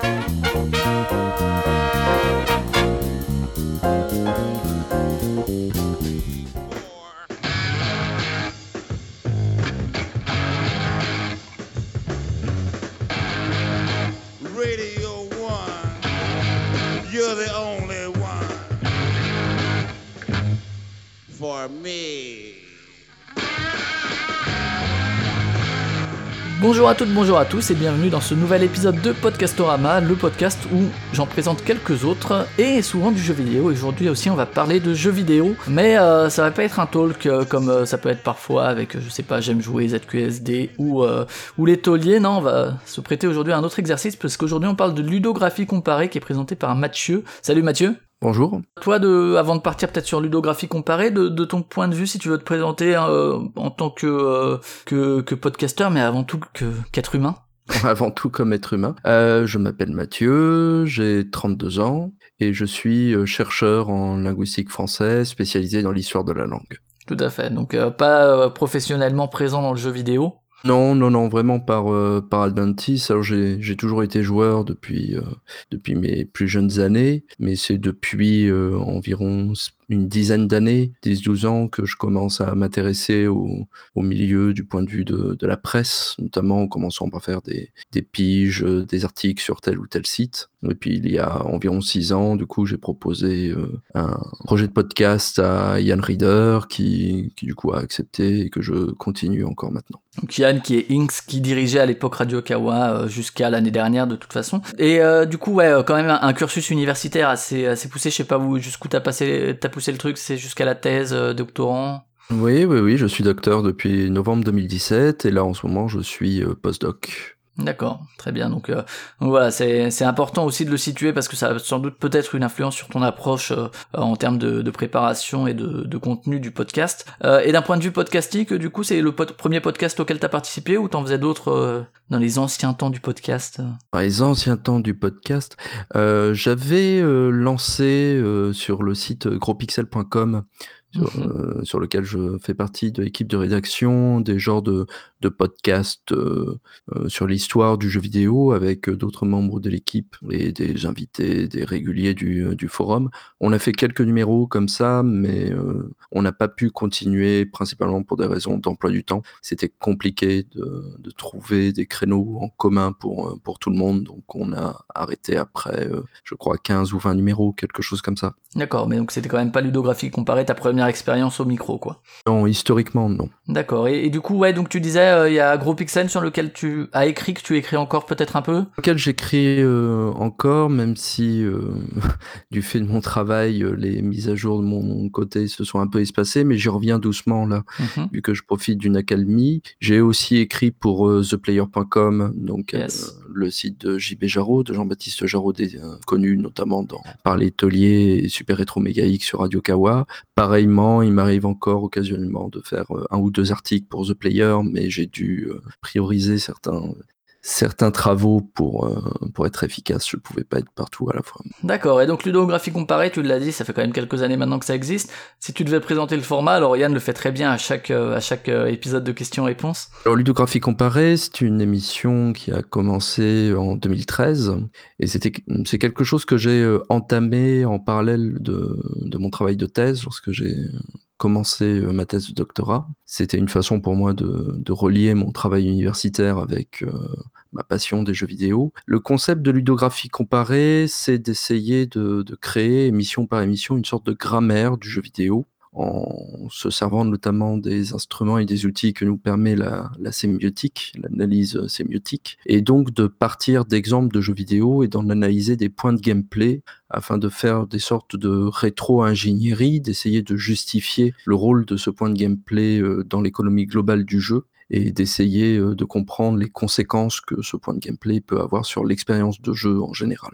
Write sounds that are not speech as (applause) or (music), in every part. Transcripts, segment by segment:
Radio Bonjour à toutes, bonjour à tous et bienvenue dans ce nouvel épisode de Podcastorama, le podcast où j'en présente quelques autres et souvent du jeu vidéo. Aujourd'hui aussi on va parler de jeux vidéo, mais euh, ça va pas être un talk euh, comme euh, ça peut être parfois avec, euh, je sais pas, j'aime jouer ZQSD ou, ou les tauliers. Non, on va se prêter aujourd'hui à un autre exercice parce qu'aujourd'hui on parle de ludographie comparée qui est présenté par Mathieu. Salut Mathieu Bonjour. toi, de, avant de partir peut-être sur ludographie comparée, de, de ton point de vue, si tu veux te présenter euh, en tant que, euh, que, que podcasteur, mais avant tout qu'être humain. (laughs) Avant tout comme être humain. Euh, je m'appelle Mathieu, j'ai 32 ans et je suis euh, chercheur en linguistique française spécialisé dans l'histoire de la langue. Tout à fait. Donc pas professionnellement présent dans le jeu vidéo. Non, non, non, vraiment par, euh, par Adventis. Alors j'ai toujours été joueur depuis, euh, depuis mes plus jeunes années, mais c'est depuis euh, environ une dizaine d'années, 10-12 ans, que je commence à m'intéresser au, au milieu du point de vue de, de la presse, notamment en commençant par faire des, des piges, euh, des articles sur tel ou tel site. Et puis il y a environ six ans, du coup, j'ai proposé euh, un projet de podcast à Ian Reader qui, qui du coup a accepté et que je continue encore maintenant. Donc Yann qui est Inks, qui dirigeait à l'époque Radio Kawa euh, jusqu'à l'année dernière de toute façon. Et du coup, ouais, quand même un, cursus universitaire assez, assez poussé. Je sais pas où jusqu'où t'as passé, t'as poussé le truc. C'est jusqu'à la thèse, euh, doctorant. Oui, oui, oui, je suis docteur depuis novembre 2017 et là en ce moment je suis euh, postdoc. D'accord, très bien. Donc, euh, voilà, c'est important aussi de le situer parce que ça a sans doute peut-être une influence sur ton approche euh, en termes de, de préparation et de, de contenu du podcast. Euh, et d'un point de vue podcastique, du coup, c'est le premier podcast auquel t'as participé ou t'en faisais d'autres euh, dans les anciens temps du podcast Dans les anciens temps du podcast, j'avais lancé sur le site grospixel.com sur, Mhm. euh, sur lequel je fais partie de l'équipe de rédaction, des genres de, de podcasts euh, euh, sur l'histoire du jeu vidéo avec d'autres membres de l'équipe et des invités, des réguliers du, du forum. On a fait quelques numéros comme ça, mais on n'a pas pu continuer principalement pour des raisons d'emploi du temps. C'était compliqué de, de trouver des créneaux en commun pour, pour tout le monde, donc on a arrêté après, je crois, 15 ou 20 numéros, quelque chose comme ça. D'accord, mais donc c'était quand même pas ludographie comparée ta première expérience au micro, quoi. Non, historiquement, non. D'accord. Et, et du coup, ouais, donc tu disais, euh, il y a Gros Pixel sur lequel tu as écrit, que tu écris encore peut-être un peu? Lequel j'écris euh, encore, même si euh, (laughs) du fait de mon travail, les mises à jour de mon côté se sont un peu espacées, mais j'y reviens doucement là, Mhm. vu que je profite d'une accalmie. J'ai aussi écrit pour theplayer.com, donc Yes. Le site de JB Jarreau, de Jean-Baptiste Jarreau, des- euh, connu notamment par les tauliers et Super Rétro Méga X sur Radio Kawa. Pareillement, il m'arrive encore occasionnellement de faire euh, un ou deux articles pour The Player, mais j'ai dû euh, prioriser certains certains travaux pour euh, pour être efficace. Je pouvais pas être partout à la fois. D'accord. Et donc ludographie comparée, tu l'as dit, ça fait quand même quelques années maintenant que ça existe. Si tu devais présenter le format, alors Yann le fait très bien à chaque euh, à chaque euh, épisode de questions-réponses. Alors, Ludographie comparée, c'est une émission qui a commencé en 2013 et c'était c'est quelque chose que j'ai entamé en parallèle de, de mon travail de thèse lorsque j'ai commencé euh, ma thèse de doctorat. C'était une façon pour moi de, de relier mon travail universitaire avec euh, ma passion des jeux vidéo. Le concept de ludographie comparée, c'est d'essayer de, créer émission par émission une sorte de grammaire du jeu vidéo en se servant notamment des instruments et des outils que nous permet la, la sémiotique, l'analyse sémiotique, et donc de partir d'exemples de jeux vidéo et d'en analyser des points de gameplay afin de faire des sortes de rétro-ingénierie, d'essayer de justifier le rôle de ce point de gameplay euh, dans l'économie globale du jeu et d'essayer de comprendre les conséquences que ce point de gameplay peut avoir sur l'expérience de jeu en général.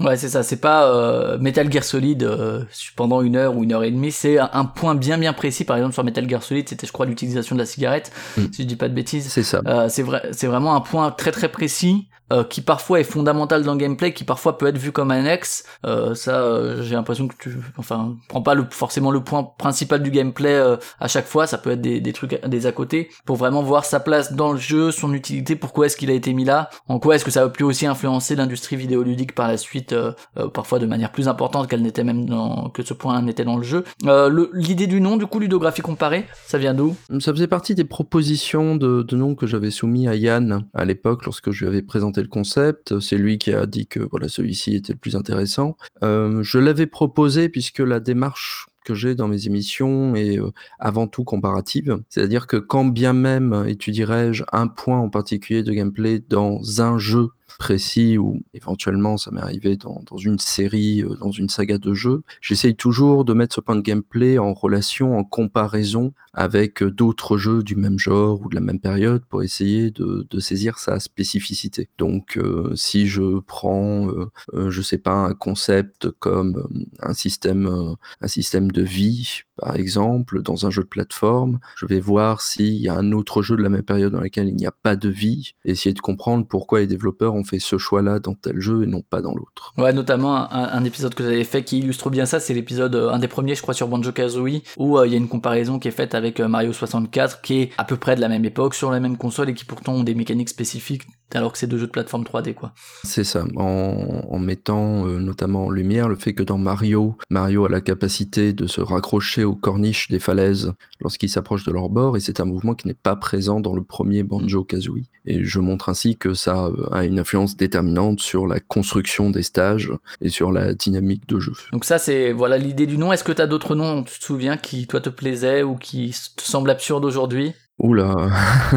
Ouais, c'est ça. C'est pas euh, Metal Gear Solid euh, pendant une heure ou une heure et demie. C'est un, point bien bien précis. Par exemple, sur Metal Gear Solid, c'était, je crois, l'utilisation de la cigarette. Mm. Si je dis pas de bêtises. C'est ça. Euh, c'est vrai. C'est vraiment un point très très précis. euh, qui parfois est fondamental dans le gameplay, qui parfois peut être vu comme annexe. Euh, ça, euh, j'ai l'impression que tu, enfin, prends pas le, forcément le point principal du gameplay euh, à chaque fois. Ça peut être des, des trucs, des à côté, pour vraiment voir sa place dans le jeu, son utilité, pourquoi est-ce qu'il a été mis là, en quoi est-ce que ça a pu aussi influencer l'industrie vidéoludique par la suite, euh, euh, parfois de manière plus importante qu'elle n'était même dans, que ce point n'était dans le jeu. Euh, L'idée du nom, du coup, ludographie comparée, ça vient d'où? Ça faisait partie des propositions de, de noms que j'avais soumis à Yann à l'époque lorsque je lui avais présenté le concept. C'est lui qui a dit que voilà celui-ci était le plus intéressant. Je l'avais proposé puisque la démarche que j'ai dans mes émissions est avant tout comparative. C'est-à-dire que quand bien même étudierais-je un point en particulier de gameplay dans un jeu précis ou éventuellement ça m'est arrivé dans, dans une série, euh, dans une saga de jeux, j'essaye toujours de mettre ce point de gameplay en relation, en comparaison avec euh, d'autres jeux du même genre ou de la même période pour essayer de, saisir sa spécificité. Donc euh, si je prends, euh, euh, je sais pas, un concept comme un système, un système de vie par exemple, dans un jeu de plateforme, je vais voir s'il y a un autre jeu de la même période dans lequel il n'y a pas de vie, essayer de comprendre pourquoi les développeurs fait ce choix-là dans tel jeu et non pas dans l'autre. Ouais, notamment un, épisode que j'avais fait qui illustre bien ça, c'est l'épisode, euh, un des premiers, je crois, sur Banjo Kazooie, où euh, il y a une comparaison qui est faite avec euh, Mario 64, qui est à peu près de la même époque, sur la même console, et qui pourtant ont des mécaniques spécifiques, alors que c'est deux jeux de plateforme 3D, quoi. C'est ça, en, en mettant euh, notamment en lumière le fait que dans Mario, Mario a la capacité de se raccrocher aux corniches des falaises lorsqu'il s'approche de leur bord, et c'est un mouvement qui n'est pas présent dans le premier Banjo Kazooie. Et je montre ainsi que ça euh, a une influence déterminante sur la construction des stages et sur la dynamique de jeu. Donc ça, c'est voilà l'idée du nom. Est-ce que t'as d'autres noms, tu te souviens, qui toi te plaisaient ou qui te semblent absurdes aujourd'hui? Oula,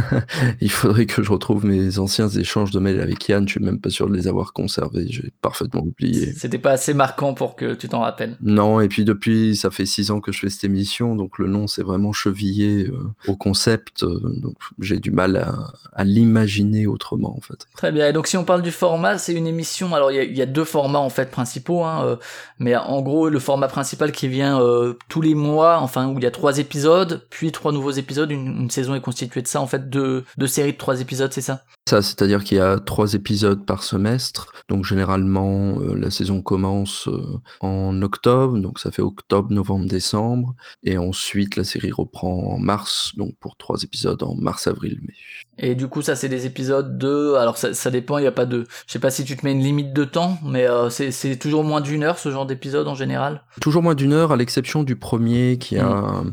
(laughs) il faudrait que je retrouve mes anciens échanges de mails avec Yann, je suis même pas sûr de les avoir conservés, j'ai parfaitement oublié. C'était pas assez marquant pour que tu t'en rappelles. Non, et puis depuis, ça fait six ans que je fais cette émission, donc le nom c'est vraiment chevillé euh, au concept, euh, donc j'ai du mal à, à l'imaginer autrement en fait. Très bien. Et donc si on parle du format, c'est une émission. Alors il y a, il y a deux formats en fait principaux, hein, euh, mais en gros le format principal qui vient tous les mois, enfin où il y a trois épisodes, puis trois nouveaux épisodes. Une, une saison est constituée de ça en fait, deux, deux séries de trois épisodes, c'est ça? Ça, c'est-à-dire qu'il y a trois épisodes par semestre, donc généralement euh, la saison commence euh, en octobre, donc ça fait octobre, novembre, décembre, et ensuite la série reprend en mars, donc pour trois épisodes en mars, avril, mai. Et du coup, ça, c'est des épisodes de. Alors, ça, ça dépend. Il y a pas de. Je sais pas si tu te mets une limite de temps, mais euh, c'est c'est toujours moins d'une heure ce genre d'épisode en général? Toujours moins d'une heure, à l'exception du premier qui a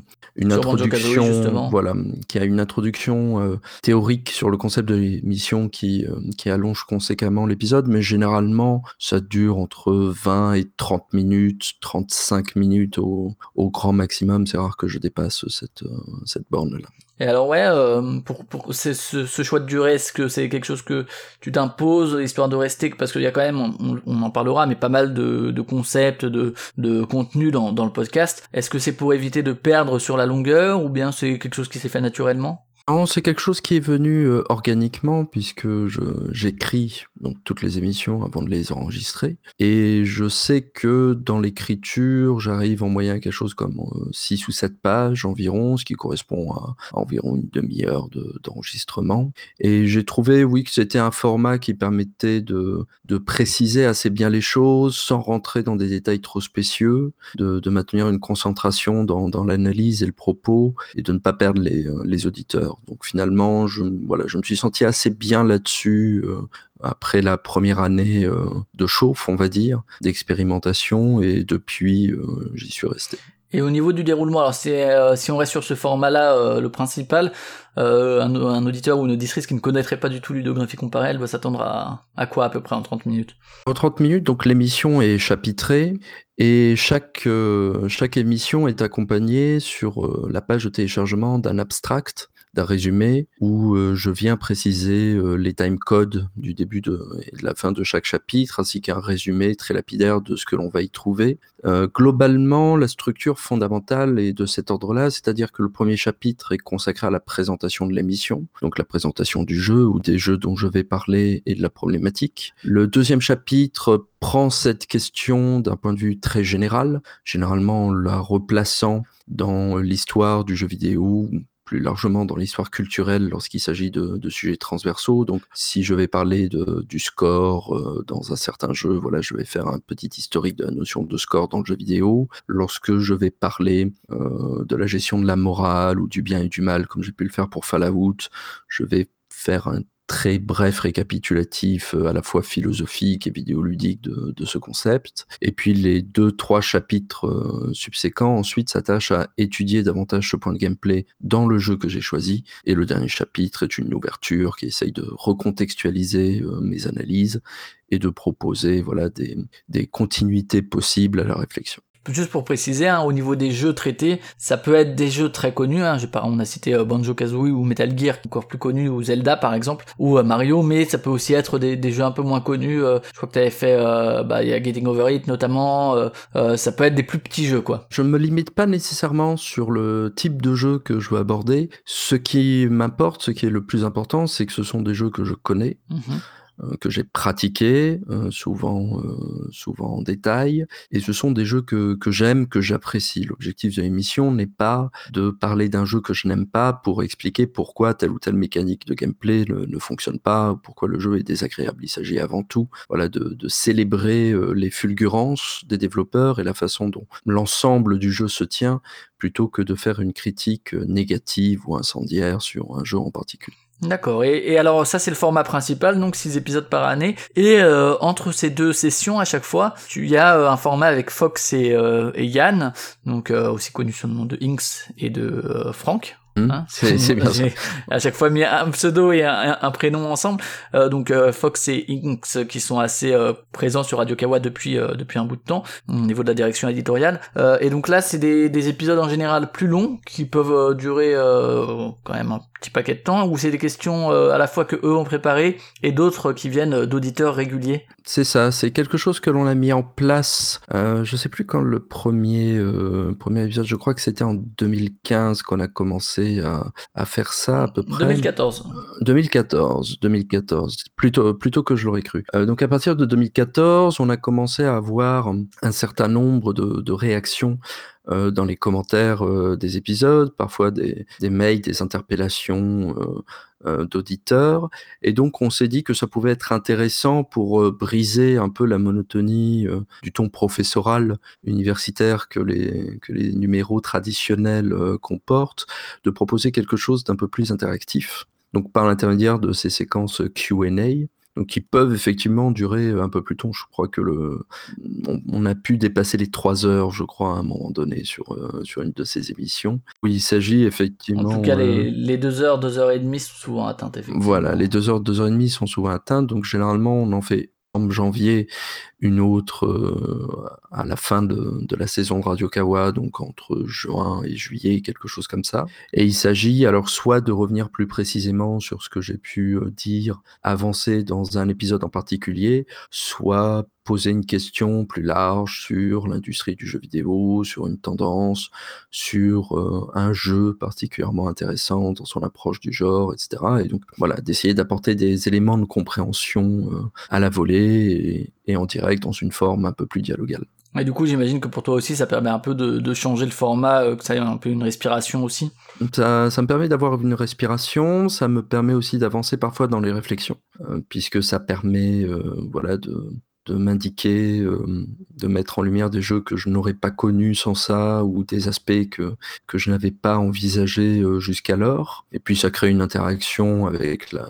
une Sur introduction, justement. voilà, qui a une introduction euh, théorique sur le concept de l'émission qui, euh, qui allonge conséquemment l'épisode, mais généralement ça dure entre 20 et 30 minutes, 35 minutes au, au grand maximum. C'est rare que je dépasse cette, euh, cette borne-là. Et alors ouais, euh, pour, pour ce, choix de durée, est-ce que c'est quelque chose que tu t'imposes histoire de rester parce qu'il y a quand même, on, on en parlera, mais pas mal de, de concepts, de, de contenu dans, dans le podcast. Est-ce que c'est pour éviter de perdre sur la longueur ou bien c'est quelque chose qui s'est fait naturellement? C'est quelque chose qui est venu euh, organiquement puisque j'écris donc toutes les émissions avant de les enregistrer et je sais que dans l'écriture j'arrive en moyenne à quelque chose comme 6 ou 7 pages environ ce qui correspond à, environ une demi-heure de- d'enregistrement et j'ai trouvé oui que c'était un format qui permettait de, préciser assez bien les choses sans rentrer dans des détails trop spécieux de, maintenir une concentration dans, l'analyse et le propos et de ne pas perdre les, euh, les auditeurs. Donc finalement, je, voilà, je me suis senti assez bien là-dessus euh, après la première année euh, de chauffe, on va dire, d'expérimentation, et depuis, euh, j'y suis resté. Et au niveau du déroulement, alors c'est si on reste sur ce format-là, le principal, euh, un, un auditeur ou une auditrice qui ne connaîtrait pas du tout ludographie comparée, elle va s'attendre à, à quoi à peu près en 30 minutes? En 30 minutes, donc l'émission est chapitrée et chaque, euh, chaque émission est accompagnée sur euh, la page de téléchargement d'un abstract d'un résumé où je viens préciser les time codes du début de, et de la fin de chaque chapitre, ainsi qu'un résumé très lapidaire de ce que l'on va y trouver. globalement, la structure fondamentale est de cet ordre-là, c'est-à-dire que le premier chapitre est consacré à la présentation de l'émission, donc la présentation du jeu ou des jeux dont je vais parler et de la problématique. Le deuxième chapitre prend cette question d'un point de vue très général, généralement en la replaçant dans l'histoire du jeu vidéo, plus largement dans l'histoire culturelle lorsqu'il s'agit de, sujets transversaux. Donc, si je vais parler de, du score euh, dans un certain jeu, voilà, je vais faire un petit historique de la notion de score dans le jeu vidéo. Lorsque je vais parler euh, de la gestion de la morale ou du bien et du mal, comme j'ai pu le faire pour Fallout, je vais faire un très bref récapitulatif euh, à la fois philosophique et vidéoludique de, ce concept. Et puis les deux, trois chapitres euh, subséquents ensuite s'attachent à étudier davantage ce point de gameplay dans le jeu que j'ai choisi. Et le dernier chapitre est une ouverture qui essaye de recontextualiser euh, mes analyses et de proposer voilà des, des continuités possibles à la réflexion. Juste pour préciser, hein, au niveau des jeux traités, ça peut être des jeux très connus. Hein, pas, on a cité euh, Banjo Kazooie ou Metal Gear, encore plus connus, ou Zelda par exemple, ou euh, Mario, mais ça peut aussi être des, des jeux un peu moins connus. Euh, je crois que tu avais fait, bah, il y a Getting Over It notamment. ça peut être des plus petits jeux, quoi. Je ne me limite pas nécessairement sur le type de jeu que je veux aborder. Ce qui m'importe, ce qui est le plus important, c'est que ce sont des jeux que je connais. Mm-hmm. Que j'ai pratiqué, euh, souvent, euh, souvent en détail. Et ce sont des jeux que, que j'aime, que j'apprécie. L'objectif de l'émission n'est pas de parler d'un jeu que je n'aime pas pour expliquer pourquoi telle ou telle mécanique de gameplay ne, ne fonctionne pas, pourquoi le jeu est désagréable. Il s'agit avant tout voilà, de célébrer les fulgurances des développeurs et la façon dont l'ensemble du jeu se tient, plutôt que de faire une critique négative ou incendiaire sur un jeu en particulier. D'accord. Et, alors ça c'est le format principal, donc 6 épisodes par année. Et euh, entre ces deux sessions à chaque fois, il y a euh, un format avec Fox et, euh, et Yann, donc aussi connu sous le nom de Inks et de Franck. Hmm. Hein, c'est bien ça. À chaque fois mis un pseudo et un, prénom ensemble. Euh, donc euh, Fox et Inks qui sont assez euh, présents sur Radio Kawa depuis depuis un bout de temps au niveau de la direction éditoriale. et donc là c'est des, des épisodes en général plus longs qui peuvent durer quand même un petit paquet de temps où c'est des questions à la fois que eux ont préparées et d'autres qui viennent d'auditeurs réguliers. C'est ça, c'est quelque chose que l'on a mis en place. je sais plus quand le premier premier épisode, je crois que c'était en 2015 qu'on a commencé à, faire ça à peu près. 2014. 2014, 2014, plutôt, plutôt que je l'aurais cru. Euh, donc à partir de 2014, on a commencé à avoir un certain nombre de, de réactions euh, dans les commentaires euh, des épisodes, parfois des, des mails, des interpellations euh, d'auditeurs. Et donc, on s'est dit que ça pouvait être intéressant pour briser un peu la monotonie du ton professoral universitaire que les, que les numéros traditionnels comportent, de proposer quelque chose d'un peu plus interactif. Donc, par l'intermédiaire de ces séquences Q&A, qui peuvent effectivement durer un peu plus tôt. Je crois que le, on, a pu dépasser les trois heures, je crois, à un moment donné sur, euh, sur une de ces émissions. Où il s'agit effectivement. En tout cas, les, euh, les, deux heures, deux heures et demie sont souvent atteintes, effectivement. Voilà, les deux heures, deux heures et demie sont souvent atteintes. Donc généralement, on en fait janvier une autre euh, à la fin de, de, la saison de Radio Kawa, donc entre juin et juillet, quelque chose comme ça. Et il s'agit alors soit de revenir plus précisément sur ce que j'ai pu euh, dire, avancer dans un épisode en particulier, soit poser une question plus large sur l'industrie du jeu vidéo, sur une tendance, sur euh, un jeu particulièrement intéressant dans son approche du genre, etc. Et donc voilà, d'essayer d'apporter des éléments de compréhension à la volée et, et en direct dans une forme un peu plus dialogale. Et du coup, j'imagine que pour toi aussi, ça permet un peu de, changer le format, euh, que ça ait un peu une respiration aussi. Ça, ça me permet d'avoir une respiration, ça me permet aussi d'avancer parfois dans les réflexions, euh, puisque ça permet, euh, voilà, de, de m'indiquer, euh, de mettre en lumière des jeux que je n'aurais pas connus sans ça, ou des aspects que, que je n'avais pas envisagés euh, jusqu'alors. Et puis ça crée une interaction avec la,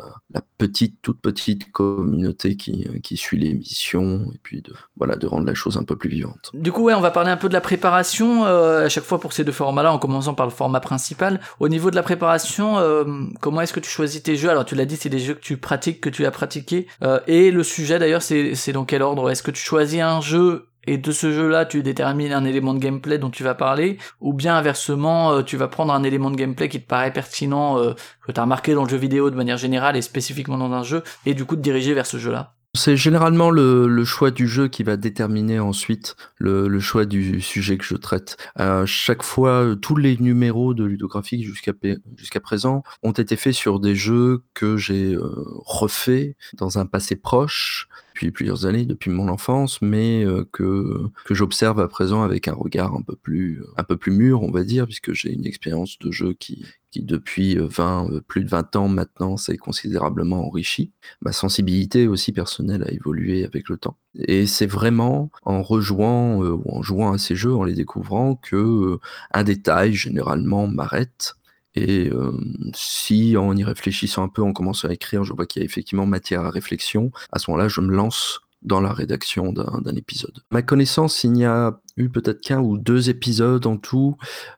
petite, toute petite communauté qui, euh, qui suit l'émission, et puis de, voilà, de rendre la chose un peu plus vivante. Du coup, ouais, on va parler un peu de la préparation, à chaque fois pour ces deux formats-là, en commençant par le format principal. Au niveau de la préparation, comment est-ce que tu choisis tes jeux? Alors tu l'as dit, c'est des jeux que tu pratiques, que tu as pratiqué, et le sujet d'ailleurs, c'est dans quel Est-ce que tu choisis un jeu et de ce jeu-là, tu détermines un élément de gameplay dont tu vas parler, ou bien inversement, euh, tu vas prendre un élément de gameplay qui te paraît pertinent, euh, que tu as remarqué dans le jeu vidéo de manière générale et spécifiquement dans un jeu, et du coup te diriger vers ce jeu-là? C'est généralement le, choix du jeu qui va déterminer ensuite le, choix du sujet que je traite. À chaque fois, tous les numéros de ludographique jusqu'à jusqu'à présent ont été faits sur des jeux que j'ai euh, refaits dans un passé proche depuis plusieurs années, depuis mon enfance, mais euh, que, que j'observe à présent avec un regard un peu plus, un peu plus mûr, on va dire, puisque j'ai une expérience de jeu qui, qui depuis 20, euh, euh, plus de 20 ans maintenant s'est considérablement enrichi. Ma sensibilité aussi personnelle a évolué avec le temps. Et c'est vraiment en rejouant ou en jouant à ces jeux, en les découvrant, que un détail généralement m'arrête et si en y réfléchissant un peu, on commence à écrire, je vois qu'il y a effectivement matière à réflexion, à ce moment-là, je me lance dans la rédaction d'un épisode. ma connaissance, il n'y a eu peut-être qu'un ou deux épisodes en tout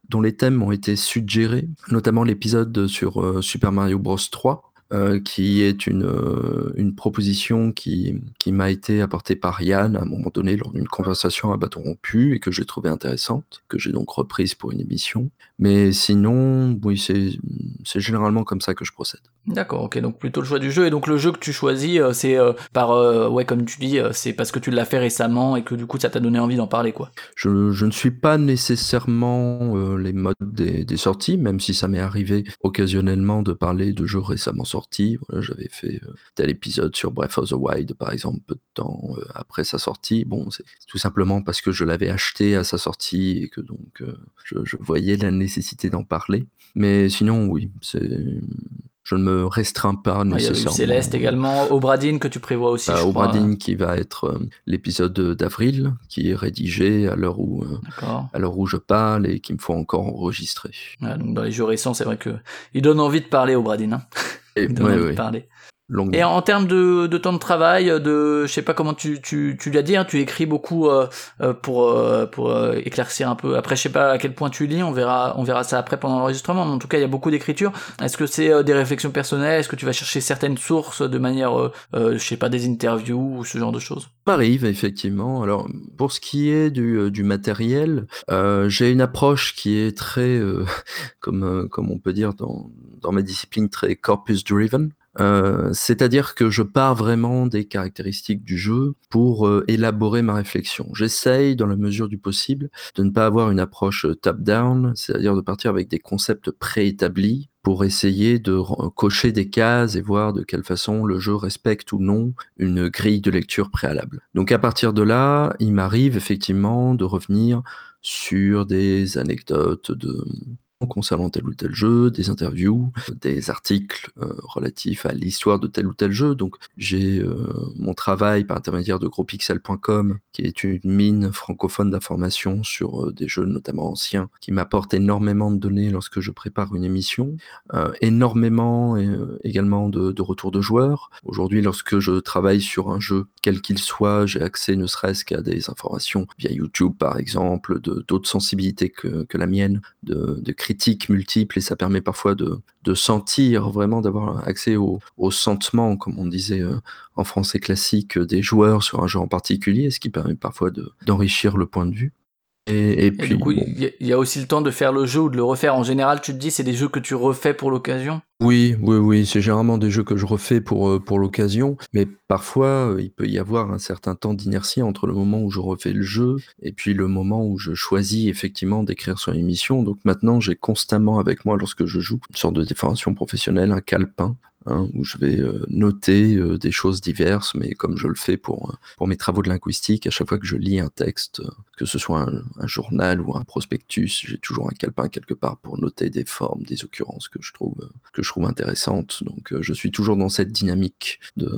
dont les thèmes ont été suggérés, notamment l'épisode sur Super Mario Bros. 3, euh, qui est une, euh, une proposition qui, qui m'a été apportée par Yann à un moment donné lors d'une conversation à bâton rompu et que j'ai trouvé intéressante, que j'ai donc reprise pour une émission. Mais sinon, oui, c'est généralement comme ça que je procède. D'accord, ok, donc plutôt le choix du jeu. Et donc le jeu que tu choisis, euh, c'est par, ouais, comme tu dis, c'est parce que tu l'as fait récemment et que du coup ça t'a donné envie d'en parler, quoi. Je, je, ne suis pas nécessairement les modes des, sorties, même si ça m'est arrivé occasionnellement de parler de jeux récemment sortis j'avais fait euh, tel épisode sur Breath of the Wild, par exemple, peu de temps euh, après sa sortie. Bon, c'est tout simplement parce que je l'avais acheté à sa sortie et que donc euh, je, voyais la nécessité d'en parler. Mais sinon, oui, c'est je ne me restreins pas nécessairement. Il y a Céleste également, Obradine que tu prévois aussi. Bah, Obradine qui va être l'épisode d'avril, qui est rédigé à l'heure où, à l'heure où je parle et qu'il me faut encore enregistrer. donc dans les jeux récents, c'est vrai que il donne envie de parler Obradine. Hein. Et, (laughs) parler. Et en termes de, de, temps de travail, de, je sais pas comment tu, tu, tu l'as dit, hein, tu écris beaucoup euh, euh, pour, euh, pour éclaircir un peu. Après, je sais pas à quel point tu lis, on verra, on verra ça après pendant l'enregistrement. Mais en tout cas, il y a beaucoup d'écriture. Est-ce que c'est des réflexions personnelles? Est-ce que tu vas chercher certaines sources de manière, je sais pas, des interviews ou ce genre de choses? Ça arrive effectivement. Alors, pour ce qui est du, du matériel, j'ai une approche qui est très, (laughs) comme, comme on peut dire dans, dans ma discipline, très corpus driven. Euh, c'est-à-dire que je pars vraiment des caractéristiques du jeu pour euh, élaborer ma réflexion. J'essaye, dans la mesure du possible, de ne pas avoir une approche euh, top-down, c'est-à-dire de partir avec des concepts préétablis pour essayer de cocher des cases et voir de quelle façon le jeu respecte ou non une grille de lecture préalable. Donc à partir de là, il m'arrive effectivement de revenir sur des anecdotes de, concernant tel ou tel jeu, des interviews, des articles euh, relatifs à l'histoire de tel ou tel jeu. Donc j'ai euh, mon travail par intermédiaire de grospixel.com, qui est une mine francophone d'informations sur euh, des jeux notamment anciens, qui m'apporte énormément de données lorsque je prépare une émission, énormément également de, de retours de joueurs. Aujourd'hui, lorsque je travaille sur un jeu, quel qu'il soit, j'ai accès ne serait-ce qu'à des informations via YouTube par exemple, d'autres sensibilités que, que la mienne, de critiques multiples et ça permet parfois de, sentir vraiment, d'avoir accès au, sentiment, comme on disait euh, en français classique, des joueurs sur un jeu en particulier, ce qui permet parfois d'enrichir le point de vue. Et, puis, du coup, il y, a aussi le temps de faire le jeu ou de le refaire. En général, tu te dis, c'est des jeux que tu refais pour l'occasion Oui, oui, oui. C'est généralement des jeux que je refais pour, euh, pour l'occasion. Mais parfois, euh, il peut y avoir un certain temps d'inertie entre le moment où je refais le jeu et puis le moment où je choisis effectivement d'écrire sur l'émission. Donc maintenant, j'ai constamment avec moi, lorsque je joue, une sorte de déformation professionnelle, un calepin Hein, où je vais euh, noter euh, des choses diverses, mais comme je le fais pour, euh, pour mes travaux de linguistique, à chaque fois que je lis un texte, que ce soit un, journal ou un prospectus, j'ai toujours un calepin quelque part pour noter des formes, des occurrences que je trouve, que je trouve intéressantes. Donc je suis toujours dans cette dynamique de,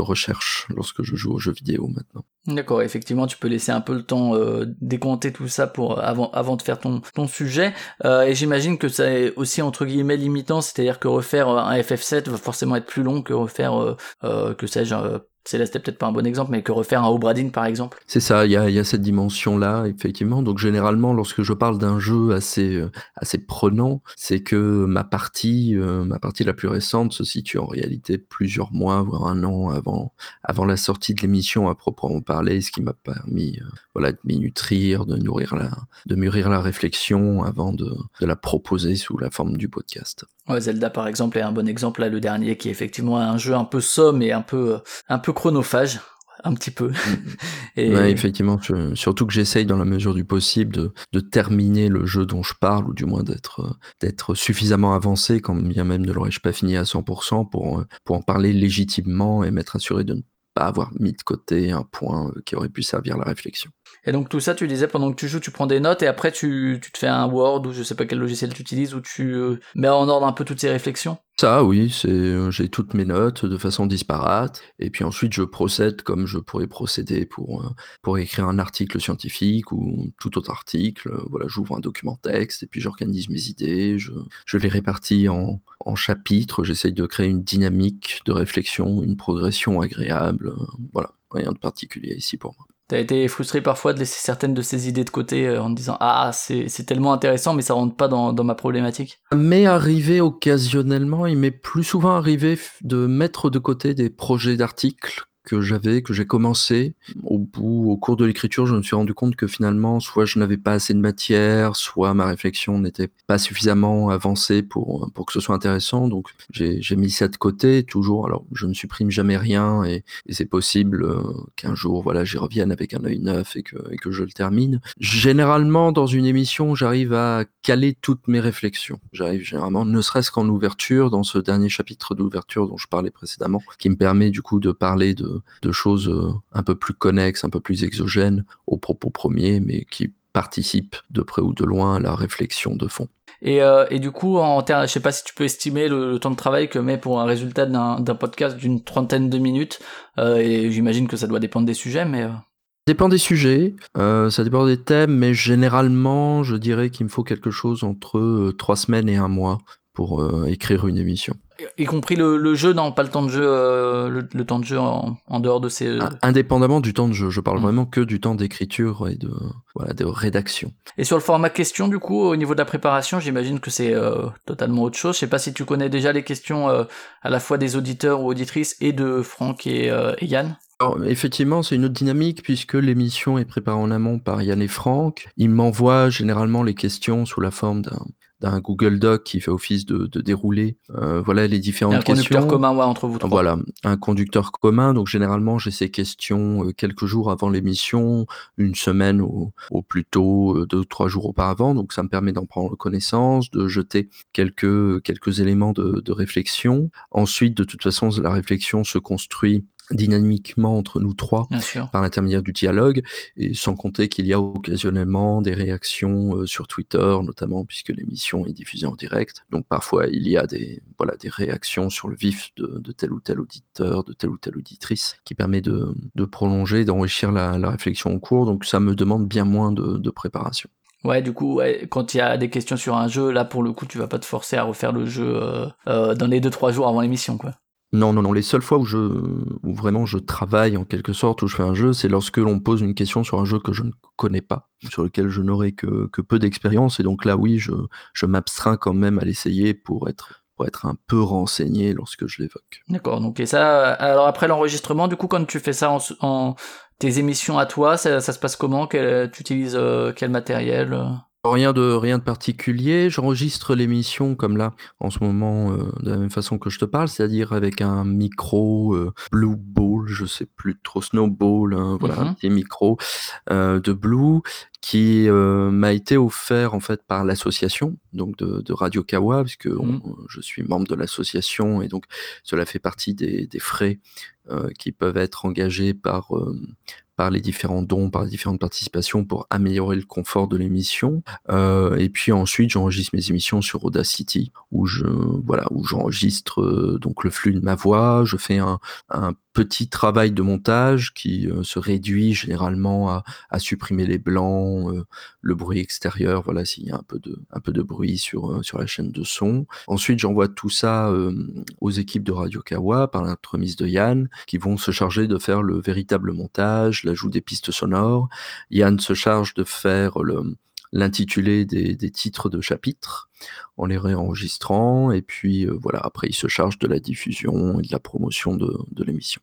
recherche lorsque je joue aux jeux vidéo maintenant. D'accord, effectivement, tu peux laisser un peu le temps décompter tout ça pour avant avant de faire ton ton sujet. Et j'imagine que ça est aussi entre guillemets limitant, c'est-à-dire que refaire un FF7 va forcément être plus long que refaire euh, que sais-je Céleste est peut-être pas un bon exemple, mais que refaire un Obradine par exemple? C'est ça, il y a, y a, cette dimension-là, effectivement. Donc généralement, lorsque je parle d'un jeu assez, euh, assez prenant, c'est que ma partie, euh, ma partie la plus récente se situe en réalité plusieurs mois, voire un an avant, avant la sortie de l'émission à proprement parler, ce qui m'a permis euh, voilà, de m'y nutrir, de, nourrir la, de mûrir la réflexion avant de, de la proposer sous la forme du podcast. Ouais, Zelda par exemple est un bon exemple là, le dernier qui est effectivement un jeu un peu somme et un peu un peu chronophage, un petit peu. (laughs) et... Ouais, effectivement, surtout que j'essaye dans la mesure du possible de, de, terminer le jeu dont je parle ou du moins d'être d'être suffisamment avancé quand bien même ne l'aurais-je pas fini à 100% pour pour en parler légitimement et m'être assuré de ne pas avoir mis de côté un point qui aurait pu servir à la réflexion. Et donc tout ça, tu disais pendant que tu joues, tu prends des notes et après tu, tu te fais un Word ou je sais pas quel logiciel tu utilises où tu euh, mets en ordre un peu toutes ces réflexions. Ça, oui, euh, j'ai toutes mes notes de façon disparate et puis ensuite je procède comme je pourrais procéder pour euh, pour écrire un article scientifique ou tout autre article. Voilà, j'ouvre un document texte et puis j'organise mes idées, je, je les répartis en, en chapitres, j'essaye de créer une dynamique de réflexion, une progression agréable. Voilà, rien de particulier ici pour moi. T'as été frustré parfois de laisser certaines de ces idées de côté euh, en te disant ah c'est tellement intéressant mais ça rentre pas dans, ma problématique. Mais arrivé occasionnellement, il m'est plus souvent arrivé de mettre de côté des projets d'articles que j'avais, que j'ai commencé. Au bout, au cours de l'écriture, je me suis rendu compte que finalement, soit je n'avais pas assez de matière, soit ma réflexion n'était pas suffisamment avancée pour, pour que ce soit intéressant. Donc, j'ai mis ça de côté, toujours. Alors, je ne supprime jamais rien et, c'est possible euh, qu'un jour, voilà, j'y revienne avec un œil neuf et que, et que je le termine. Généralement, dans une émission, j'arrive à caler toutes mes réflexions. J'arrive généralement, ne serait-ce qu'en ouverture, dans ce dernier chapitre d'ouverture dont je parlais précédemment, qui me permet du coup de parler de de, choses euh, un peu plus connexes, un peu plus exogènes au propos premier, mais qui participent de près ou de loin à la réflexion de fond. Et, euh, et, du coup, en termes, je sais pas si tu peux estimer le, temps de travail que met pour un résultat d'un podcast d'une trentaine de minutes. Euh, et j'imagine que ça doit dépendre des sujets, mais. Ça dépend des sujets, ça dépend des thèmes, mais généralement, je dirais qu'il me faut quelque chose entre trois semaines et un mois pour écrire une émission. Y compris le, jeu, non, pas le temps de jeu, euh, le, temps de jeu en, dehors de ces. Ah, indépendamment du temps de jeu, je parle mm. vraiment que du temps d'écriture et de, voilà, de rédaction. Et sur le format question, du coup, au niveau de la préparation, j'imagine que c'est euh, totalement autre chose. Je sais pas si tu connais déjà les questions euh, à la fois des auditeurs ou auditrices et de Franck et, et Yann. Alors, effectivement, c'est une autre dynamique puisque l'émission est préparée en amont par Yann et Franck. Ils m'envoient généralement les questions sous la forme d'un d'un Google Doc qui fait office de, de dérouler euh, voilà les différentes questions. Un conducteur commun ouais, entre vous trois. Voilà, un conducteur commun. Donc généralement j'ai ces questions euh, quelques jours avant l'émission, une semaine au, au plus tôt euh, deux ou trois jours auparavant. Donc ça me permet d'en prendre connaissance, de jeter quelques quelques éléments de, de réflexion. Ensuite, de toute façon, la réflexion se construit dynamiquement entre nous trois par l'intermédiaire du dialogue et sans compter qu'il y a occasionnellement des réactions euh, sur Twitter notamment puisque l'émission est diffusée en direct. Donc parfois il y a des voilà des réactions sur le vif de, de tel ou tel auditeur de telle ou telle auditrice qui permet de, de prolonger d'enrichir la, la, réflexion en cours. Donc ça me demande bien moins de, de préparation. Ouais, du coup, ouais, quand il y a des questions sur un jeu, là pour le coup, tu vas pas te forcer à refaire le jeu euh, euh, dans les deux trois jours avant l'émission, quoi. Non, non, non. Les seules fois où je, où vraiment je travaille en quelque sorte, où je fais un jeu, c'est lorsque l'on pose une question sur un jeu que je ne connais pas, sur lequel je n'aurai que, peu d'expérience. Et donc là, oui, je, je m'abstreins quand même à l'essayer pour être, pour être un peu renseigné lorsque je l'évoque. D'accord. Donc et ça, alors après l'enregistrement, du coup, quand tu fais ça en, tes émissions à toi, ça, se passe comment? Tu utilises euh, quel matériel Rien de rien de particulier. J'enregistre l'émission comme là en ce moment euh, de la même façon que je te parle, c'est-à-dire avec un micro euh, Blue Ball, je sais plus trop Snowball, hein, voilà un mhm. petit micro euh, de Blue qui m'a été offert en fait par l'association donc de, de, Radio Kawa puisque mhm. je suis membre de l'association et donc cela fait partie des, des frais qui peuvent être engagés par par les différents dons, par les différentes participations pour améliorer le confort de l'émission. Euh, et puis ensuite, j'enregistre mes émissions sur Audacity où je voilà où j'enregistre euh, donc le flux de ma voix. Je fais un, un petit travail de montage qui se réduit généralement à, supprimer les blancs, le bruit extérieur, voilà, s'il y a un peu de, un peu de bruit sur, sur la chaîne de son. Ensuite, j'envoie tout ça aux équipes de Radio Kawa par l'entremise de Yann, qui vont se charger de faire le véritable montage, l'ajout des pistes sonores. Yann se charge de faire le, l'intitulé des, titres de chapitres en les réenregistrant et puis voilà après il se charge de la diffusion et de la promotion de l'émission.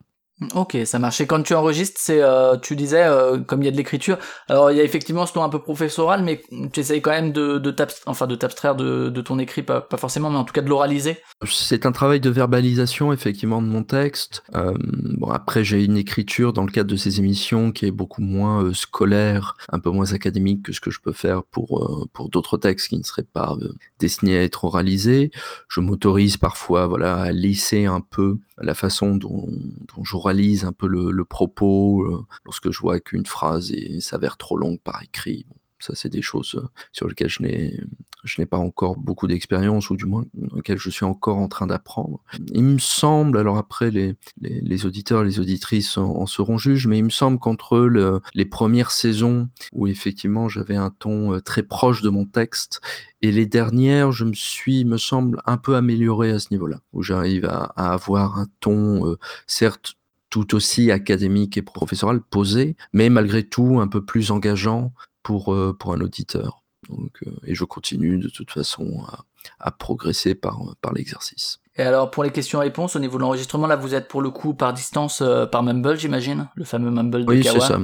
Ok, ça marche. Et quand tu enregistres, c'est, euh, tu disais, euh, comme il y a de l'écriture, alors il y a effectivement ce ton un peu professoral, mais tu essayes quand même de, de enfin de t'abstraire de, de, ton écrit, pas, pas, forcément, mais en tout cas de l'oraliser. C'est un travail de verbalisation effectivement de mon texte. Euh, bon après j'ai une écriture dans le cadre de ces émissions qui est beaucoup moins euh, scolaire, un peu moins académique que ce que je peux faire pour euh, pour d'autres textes qui ne seraient pas destinés à être oralisés. Je m'autorise parfois voilà à lisser un peu la façon dont, dont j'oralise un peu le, propos euh, lorsque je vois qu'une phrase s'avère trop longue par écrit. Ça, c'est des choses euh, sur lesquelles je n'ai, pas encore beaucoup d'expérience, ou du moins dans lesquelles je suis encore en train d'apprendre. Il me semble, alors après, les, les, les auditeurs, les auditrices en, seront juges, mais il me semble qu'entre le, les premières saisons, où effectivement j'avais un ton euh, très proche de mon texte, et les dernières, je me suis, me semble, un peu amélioré à ce niveau-là, où j'arrive à, à avoir un ton, euh, certes, tout aussi académique et professoral posé, mais malgré tout un peu plus engageant pour, euh, pour un auditeur. Donc, euh, et je continue de toute façon à, à progresser par, par l'exercice. Et alors pour les questions-réponses au niveau de l'enregistrement, là vous êtes pour le coup par distance euh, par Mumble, j'imagine, le fameux Mumble de oui, Kawa. Oui, c'est ça.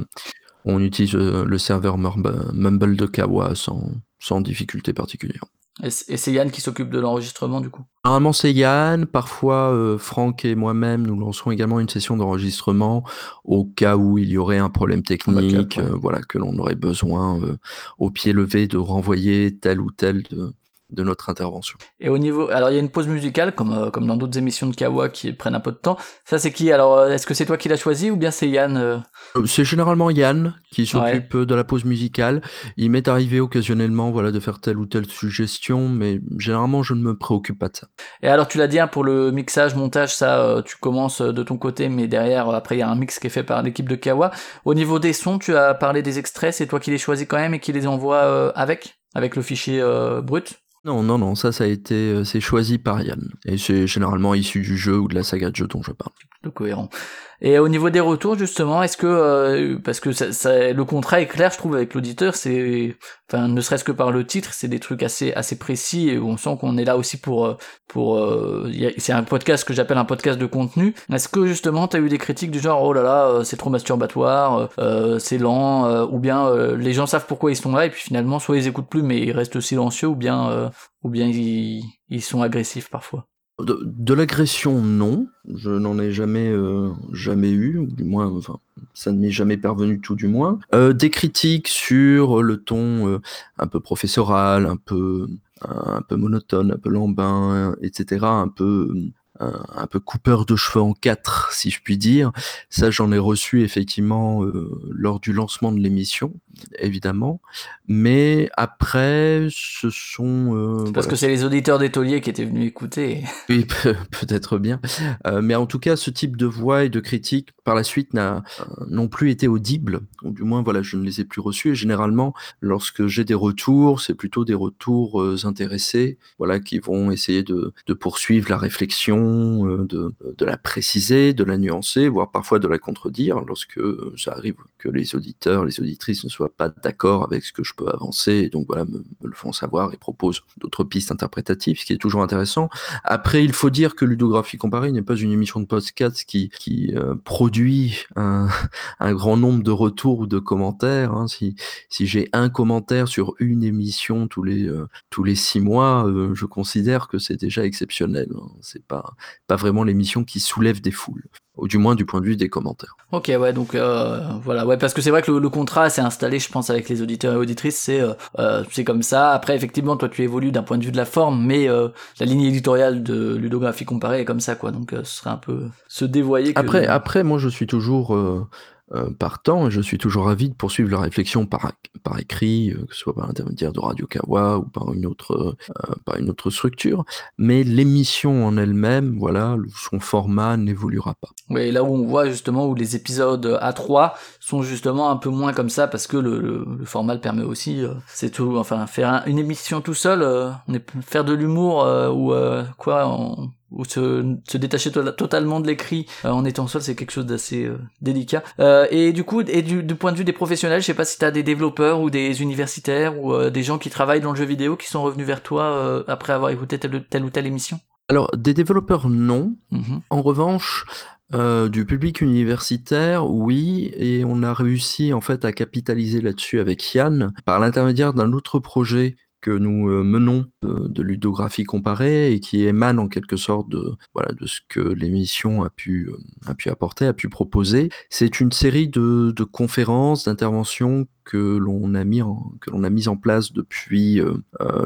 On utilise le serveur Mumble de Kawa sans, sans difficulté particulière. Et c'est Yann qui s'occupe de l'enregistrement du coup Normalement c'est Yann, parfois euh, Franck et moi-même nous lançons également une session d'enregistrement au cas où il y aurait un problème technique, ouais. euh, voilà que l'on aurait besoin euh, au pied levé de renvoyer tel ou tel de, de notre intervention. Et au niveau, alors il y a une pause musicale comme euh, comme dans d'autres émissions de Kawa qui prennent un peu de temps. Ça c'est qui? Alors euh, est-ce que c'est toi qui l'as choisi ou bien c'est Yann euh... C'est généralement Yann qui s'occupe ouais. de la pause musicale. Il m'est arrivé occasionnellement voilà de faire telle ou telle suggestion, mais généralement je ne me préoccupe pas de ça. Et alors tu l'as dit hein, pour le mixage, montage, ça euh, tu commences de ton côté, mais derrière après il y a un mix qui est fait par l'équipe de Kawa. Au niveau des sons, tu as parlé des extraits, c'est toi qui les choisis quand même et qui les envoie avec? Avec le fichier brut? Non, non, non, ça, ça a été, c'est choisi par Yann. Et c'est généralement issu du jeu ou de la saga de jeu dont je parle. De cohérent. Et au niveau des retours, justement, est-ce que, euh, parce que ça, ça, le contrat est clair, je trouve, avec l'auditeur, c'est, enfin, ne serait-ce que par le titre, c'est des trucs assez, assez précis et on sent qu'on est là aussi pour, pour, euh, c'est un podcast que j'appelle un podcast de contenu. Est-ce que, justement, t'as eu des critiques du genre, oh là là, c'est trop masturbatoire, euh, c'est lent, euh, ou bien les gens savent pourquoi ils sont là et puis finalement, soit ils écoutent plus mais ils restent silencieux, ou bien, ou bien ils, ils sont agressifs parfois? De, l'agression, non. Je n'en ai jamais, euh, jamais eu, ou du moins, enfin, ça ne m'est jamais parvenu tout du moins. Euh, des critiques sur le ton euh, un peu professoral, un peu, un peu monotone, un peu lambin, etc., un peu un, un, peu coupeur de cheveux en quatre, si je puis dire. Ça, j'en ai reçu effectivement euh, lors du lancement de l'émission, évidemment. Mais après, ce sont... Euh, Parce voilà. que c'est les auditeurs d'étolier qui étaient venus écouter. (laughs) Oui, peut-être bien. Euh, mais en tout cas, ce type de voix et de critique, par la suite, n'a non plus été audible. Ou du moins, voilà, je ne les ai plus reçus. Et généralement, lorsque j'ai des retours, c'est plutôt des retours intéressés, voilà, qui vont essayer de, de poursuivre la réflexion de, de, la préciser, de la nuancer, voire parfois de la contredire lorsque ça arrive que les auditeurs, les auditrices ne soient pas d'accord avec ce que je peux avancer, et donc voilà, me, le font savoir et proposent d'autres pistes interprétatives, ce qui est toujours intéressant. Après, il faut dire que Ludographie comparée n'est pas une émission de podcast qui, qui euh, produit un, (laughs) grand nombre de retours ou de commentaires. Hein. Si, j'ai un commentaire sur une émission tous les, euh, tous les six mois, euh, je considère que c'est déjà exceptionnel. Hein. C'est pas, pas vraiment l'émission qui soulève des foules ou du moins du point de vue des commentaires. Ok, ouais, donc euh, voilà, ouais, parce que c'est vrai que le, le contrat s'est installé, je pense, avec les auditeurs et auditrices, c'est euh, c'est comme ça. Après, effectivement, toi, tu évolues d'un point de vue de la forme, mais euh, la ligne éditoriale de ludographie comparée est comme ça, quoi. Donc, ce serait un peu se dévoyer. Que après, après, moi, je suis toujours euh, par temps, et je suis toujours ravi de poursuivre la réflexion par, par écrit, euh, que ce soit par l'intermédiaire de Radio Kawa ou par une autre, euh, par une autre structure. Mais l'émission en elle-même, voilà, son format n'évoluera pas. Oui, là où on voit justement où les épisodes A3 sont justement un peu moins comme ça parce que le, format permet aussi. c'est tout, enfin faire une émission tout seul, faire de l'humour ou quoi. On ou se, se détacher totalement de l'écrit euh, en étant seul, c'est quelque chose d'assez euh, délicat. Euh, et du coup, et du, point de vue des professionnels, je sais pas si tu as des développeurs ou des universitaires ou des gens qui travaillent dans le jeu vidéo qui sont revenus vers toi après avoir écouté telle, telle, ou telle émission. Alors, des développeurs, non. Mm-hmm. En revanche, du public universitaire, oui, et on a réussi en fait à capitaliser là-dessus avec Yann par l'intermédiaire d'un autre projet que nous euh, menons de, ludographie comparée et qui émane en quelque sorte de, voilà, de ce que l'émission a pu, euh, a pu apporter, a pu proposer. C'est une série de, de conférences, d'interventions que l'on a mis en, a en place depuis, euh,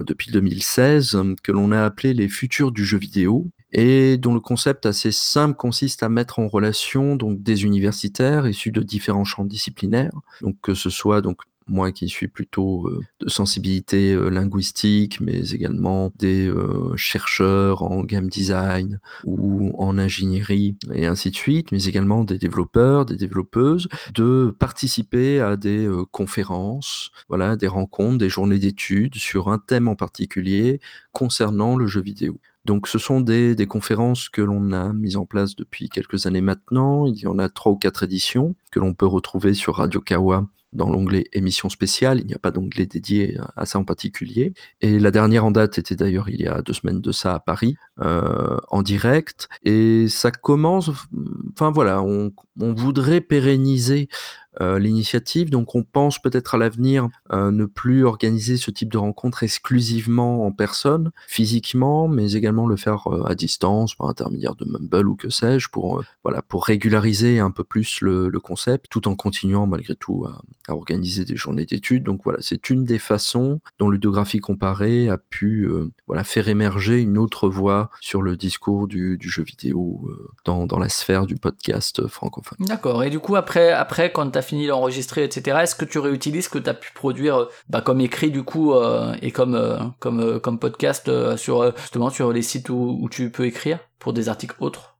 depuis 2016, que l'on a appelé les futurs du jeu vidéo et dont le concept assez simple consiste à mettre en relation donc des universitaires issus de différents champs disciplinaires, donc que ce soit donc moi qui suis plutôt euh, de sensibilité euh, linguistique, mais également des euh, chercheurs en game design ou en ingénierie et ainsi de suite, mais également des développeurs, des développeuses, de participer à des conférences, voilà, des rencontres, des journées d'études sur un thème en particulier concernant le jeu vidéo. Donc ce sont des, des conférences que l'on a mises en place depuis quelques années maintenant. Il y en a trois ou quatre éditions que l'on peut retrouver sur Radio Kawa dans l'onglet émission spéciale. Il n'y a pas d'onglet dédié à ça en particulier. Et la dernière en date était d'ailleurs il y a deux semaines de ça à Paris, euh, en direct. Et ça commence, enfin voilà, on, voudrait pérenniser l'initiative. Donc on pense peut-être à l'avenir euh, ne plus organiser ce type de rencontre exclusivement en personne, physiquement, mais également le faire euh, à distance par intermédiaire de Mumble ou que sais-je pour voilà pour régulariser un peu plus le, concept, tout en continuant malgré tout à, organiser des journées d'études. Donc voilà, c'est une des façons dont ludographie comparée a pu voilà faire émerger une autre voie sur le discours du, jeu vidéo dans, dans la sphère du podcast francophone. D'accord. Et du coup après après quand fini d'enregistrer, etc. Est-ce que tu réutilises ce que tu as pu produire euh, bah, comme écrit du coup euh, et comme euh, comme comme podcast sur justement sur les sites où, tu peux écrire pour des articles autres?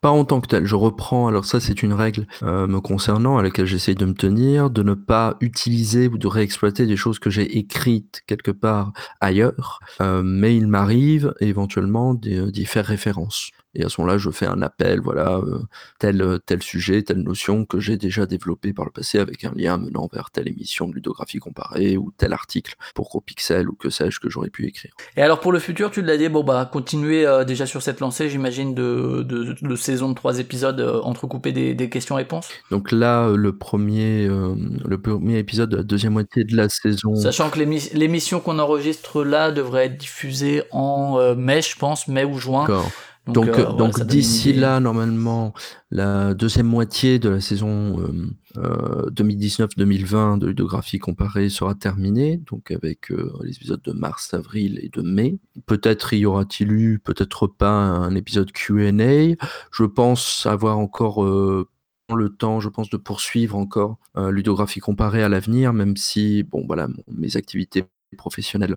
Pas en tant que tel. Je reprends, alors ça c'est une règle me concernant à laquelle j'essaye de me tenir, de ne pas utiliser ou de réexploiter des choses que j'ai écrites quelque part ailleurs, mais il m'arrive éventuellement d'y faire référence. Et à ce moment-là, je fais un appel, voilà, euh, tel, euh, tel sujet, telle notion que j'ai déjà développé par le passé avec un lien menant vers telle émission de ludographie comparée ou tel article pour GroPixel ou que sais-je que j'aurais pu écrire. Et alors pour le futur, tu l'as dit, bon bah continuer euh, déjà sur cette lancée, j'imagine, de, de, saison de trois épisodes entrecoupés des, des questions-réponses. Donc là, le premier, le premier épisode de la deuxième moitié de la saison. Sachant que l'émission qu'on enregistre là devrait être diffusée en mai, je pense, mai ou juin. D'accord. Donc, donc, euh, d'ici là, normalement, la deuxième moitié de la saison 2019-2020 euh, euh, de ludographie comparée sera terminée, donc avec les épisodes de mars, avril et de mai. Peut-être y aura-t-il eu, peut-être pas, un épisode Q&A. Je pense avoir encore le temps, je pense, de poursuivre encore ludographie comparée à l'avenir, même si, bon, voilà, mes activités professionnel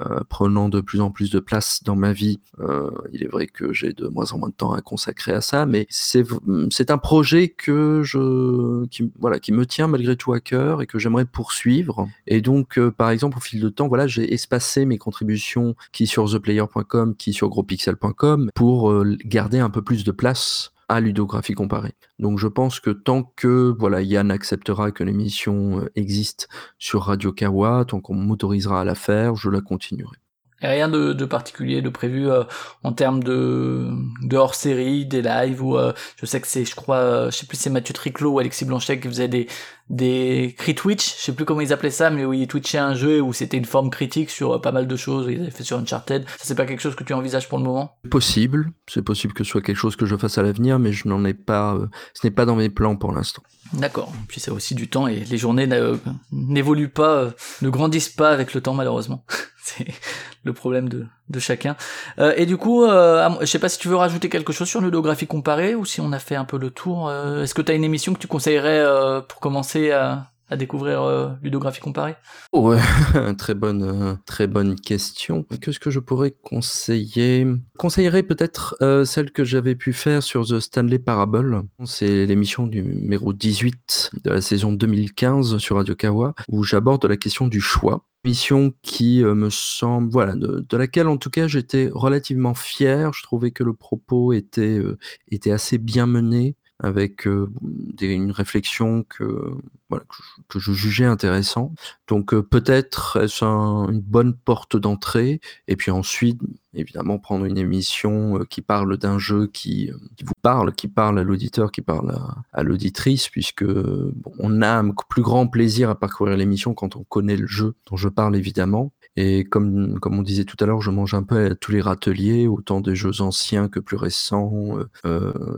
euh, prenant de plus en plus de place dans ma vie. Euh, il est vrai que j'ai de moins en moins de temps à consacrer à ça, mais c'est c'est un projet que je qui voilà qui me tient malgré tout à cœur et que j'aimerais poursuivre. Et donc euh, par exemple au fil de temps, voilà, j'ai espacé mes contributions qui sur theplayer.com, qui sur grospixel.com pour garder un peu plus de place à ludographie comparée. Donc je pense que tant que voilà Yann acceptera que l'émission euh, existe sur Radio Kawa, tant qu'on m'autorisera à la faire, je la continuerai. Et rien de, de, particulier de prévu euh, en termes de, de hors série, des lives ou euh, je sais que c'est je crois euh, je sais plus c'est Mathieu Triclot ou Alexis Blanchet qui faisait des des cri Twitch, je sais plus comment ils appelaient ça mais où ils twitchaient un jeu où c'était une forme critique sur pas mal de choses, ils avaient fait sur Uncharted. Ça c'est pas quelque chose que tu envisages pour le moment? Possible, c'est possible que ce soit quelque chose que je fasse à l'avenir mais je n'en ai pas ce n'est pas dans mes plans pour l'instant. D'accord. Puis c'est aussi du temps et les journées n'évoluent pas, ne grandissent pas avec le temps malheureusement. (laughs) c'est le problème de, de chacun. Euh, et du coup, euh, je sais pas si tu veux rajouter quelque chose sur ludographie comparée ou si on a fait un peu le tour. Euh, Est-ce que tu as une émission que tu conseillerais pour commencer à, à découvrir euh, ludographie comparée? Ouais, (laughs) très bonne, très bonne question. Qu'est-ce que je pourrais conseiller? Conseillerais peut-être celle que j'avais pu faire sur The Stanley Parable. C'est l'émission numéro 18 de la saison 2015 sur Radio Kawa, où j'aborde la question du choix. Mission qui euh, me semble, voilà, de, laquelle en tout cas j'étais relativement fier. Je trouvais que le propos était, euh, était assez bien mené avec euh, des, une réflexion que, voilà, que, je, jugeais intéressant. Donc euh, peut-être est-ce un- une bonne porte d'entrée, et puis ensuite, évidemment, prendre une émission euh, qui parle d'un jeu qui, euh, qui vous parle, qui parle à l'auditeur, qui parle à, l'auditrice, puisque on a un plus grand plaisir à parcourir l'émission quand on connaît le jeu dont je parle évidemment. Et comme, comme on disait tout à l'heure, je mange un peu à tous les râteliers, autant des jeux anciens que plus récents,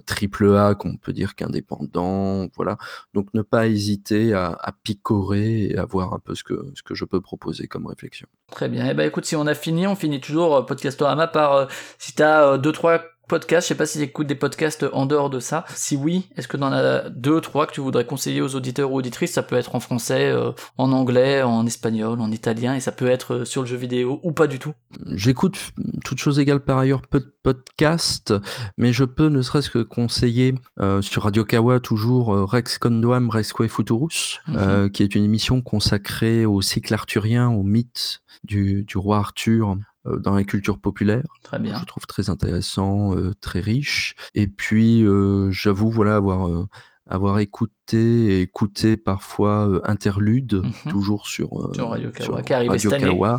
triple A qu'on peut dire qu'indépendant, voilà. Donc ne pas hésiter à, picorer et à voir un peu ce que, ce que je peux proposer comme réflexion. Très bien. Eh ben écoute, si on a fini, on finit toujours euh, Podcastorama par euh, si t'as euh, deux trois podcasts, je sais pas si t'écoutes des podcasts en dehors de ça. Si oui, est-ce que t'en as deux, trois que tu voudrais conseiller aux auditeurs ou auditrices Ça peut être en français, euh, en anglais, en espagnol, en italien, et ça peut être euh, sur le jeu vidéo ou pas du tout? J'écoute, toutes choses égales par ailleurs, peu de podcasts, mais je peux ne serait-ce que conseiller euh, sur Radio Kawa toujours euh, Rex Condoam Resque Futurus, Mhm. qui est une émission consacrée au cycle arthurien, au mythe du, du roi Arthur dans la culture populaire. Très bien. Je trouve très intéressant, euh, très riche. Et puis, euh, j'avoue, voilà, avoir, euh, avoir écouté et écouté parfois euh, Interlude, Mhm. toujours sur, euh, Sur Radio Kawa, sur qui est arrivé Radio cette année. Kawa,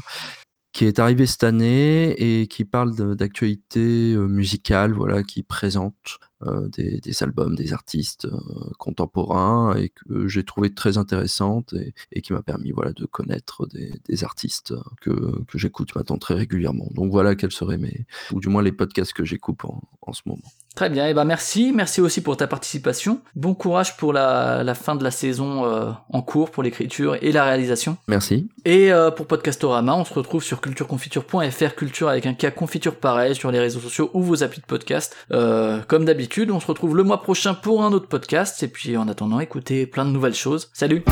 qui est arrivé cette année et qui parle d'actualité euh, musicale, voilà, qui présente euh, des, des albums, des artistes euh, contemporains et que j'ai trouvé très intéressante et, qui m'a permis voilà, de connaître des, artistes que, que j'écoute maintenant très régulièrement. Donc voilà quels seraient mes, ou du moins les podcasts que j'écoute en, en ce moment. Très bien, et ben merci, merci aussi pour ta participation. Bon courage pour la, la fin de la saison euh, en cours pour l'écriture et la réalisation. Merci. Et euh, pour Podcastorama, on se retrouve sur cultureconfiture.fr, culture avec un cas confiture pareil sur les réseaux sociaux ou vos applis de podcast. Euh, comme d'habitude, on se retrouve le mois prochain pour un autre podcast, et puis en attendant, écoutez plein de nouvelles choses. Salut